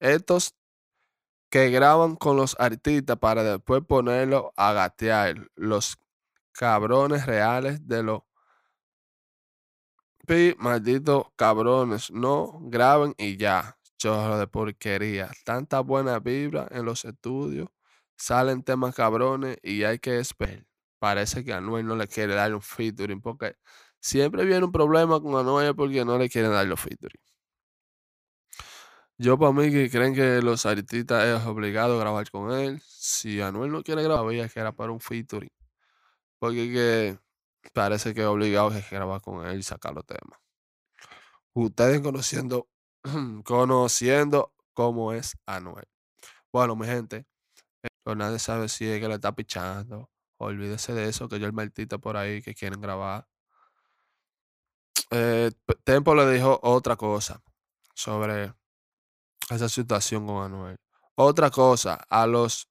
Estos que graban con los artistas para después ponerlo a gatear. Los cabrones reales de los pi, malditos cabrones. No graben y ya. Chorro de porquería. Tanta buena vibra en los estudios. Salen temas cabrones y hay que esperar. Parece que Anuel no le quiere dar un featuring porque siempre viene un problema con Anuel porque no le quieren dar los featuring. Yo para mí que creen que los artistas es obligado a grabar con él. Si Anuel no quiere grabar, veía que era para un featuring. Porque que parece que es obligado a grabar con él y sacar los temas. Ustedes conociendo, conociendo cómo es Anuel. Bueno, mi gente, pues nadie sabe si es que le está pichando. Olvídese de eso, que yo el martita por ahí que quieren grabar. Eh, Tempo le dijo otra cosa sobre esa situación con Anuel. Otra cosa, a los